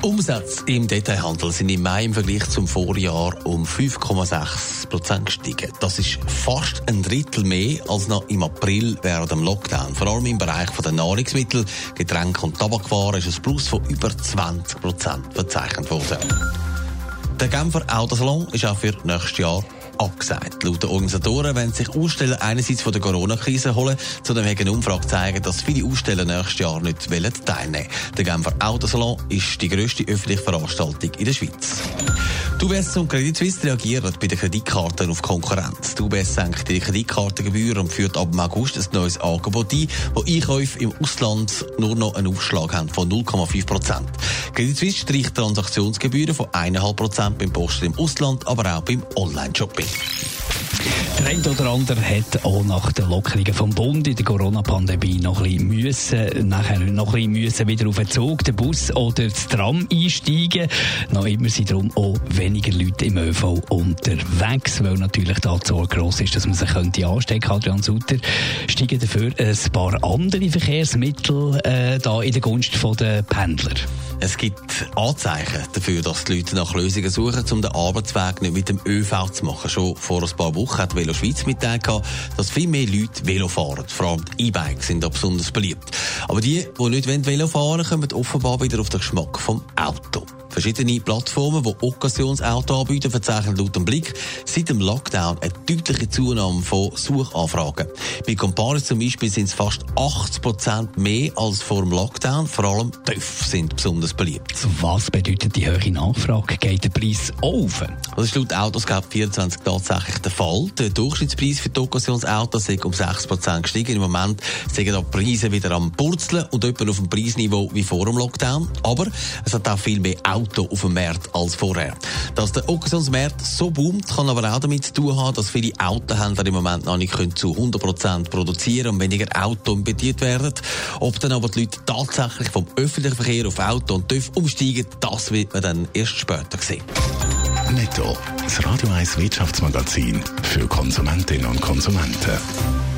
Die Umsätze im Detailhandel sind im Mai im Vergleich zum Vorjahr um 5,6 Prozent gestiegen. Das ist fast ein Drittel mehr als noch im April während dem Lockdown. Vor allem im Bereich der Nahrungsmittel, Getränke und Tabakwaren ist ein Plus von über 20 Prozent verzeichnet worden. Der Genfer Autosalon ist auch für nächstes Jahr abgesagt. Laut den Organisatoren wollen sich Aussteller einerseits von der Corona-Krise holen, zudem haben eine Umfrage zeigen, dass viele Aussteller nächstes Jahr nicht teilnehmen wollen. Der Genfer Autosalon ist die grösste öffentliche Veranstaltung in der Schweiz. Die UBS und Credit Suisse reagieren bei den Kreditkarten auf Konkurrenz. Die UBS senkt die Kreditkartengebühr und führt ab August ein neues Angebot ein, wo Einkäufe im Ausland nur noch einen Aufschlag haben von 0,5 Prozent. Credit Suisse streicht Transaktionsgebühren von 1,5 Prozent beim Posten im Ausland, aber auch beim Online-Shopping. Der eine oder andere hat auch nach den Lockerungen vom Bund in der Corona-Pandemie noch ein bisschen müssen, nachher noch ein bisschen müssen wieder auf den Zug, den Bus oder das Tram einsteigen. Noch immer sind darum auch weniger Leute im ÖV unterwegs, weil natürlich da die Sorge gross ist, dass man sich könnte anstecken. Adrian Sutter steigen dafür ein paar andere Verkehrsmittel äh, da in der Gunst der Pendler. Es gibt Anzeichen dafür, dass die Leute nach Lösungen suchen, um den Arbeitsweg nicht mit dem ÖV zu machen. Schon vor ein paar Wochen hat Velo Schweiz mitteilt, dass viel mehr Leute Velo fahren. Vor allem E-Bikes sind da besonders beliebt. Aber die, die nicht Velo fahren wollen, kommen offenbar wieder auf den Geschmack vom Auto. Verschiedene Plattformen, die Occasionsauto anbieten, verzeichnen laut dem Blick seit dem Lockdown eine deutliche Zunahme von Suchanfragen. Bei Comparis zum Beispiel sind es fast 80 Prozent mehr als vor dem Lockdown. Vor allem TÜV sind besonders beliebt. Was bedeutet die hohe Nachfrage? Geht der Preis auf? Das ist laut Autoscout 24 tatsächlich der Fall. Der Durchschnittspreis für die Occasionsautos ist um 6 Prozent gestiegen. Im Moment sind die Preise wieder am Purzeln und etwa auf dem Preisniveau wie vor dem Lockdown. Aber es hat auch viel mehr Autos auf dem Markt als vorher. Dass der Occasionsmarkt so boomt, kann aber auch damit zu tun haben, dass viele Autohändler im Moment noch nicht zu 100% produzieren und weniger Autos bedient werden. Ob dann aber die Leute tatsächlich vom öffentlichen Verkehr auf Auto und TÜV umsteigen, das wird man dann erst später sehen. Netto. Das Radio 1 Wirtschaftsmagazin für Konsumentinnen und Konsumenten.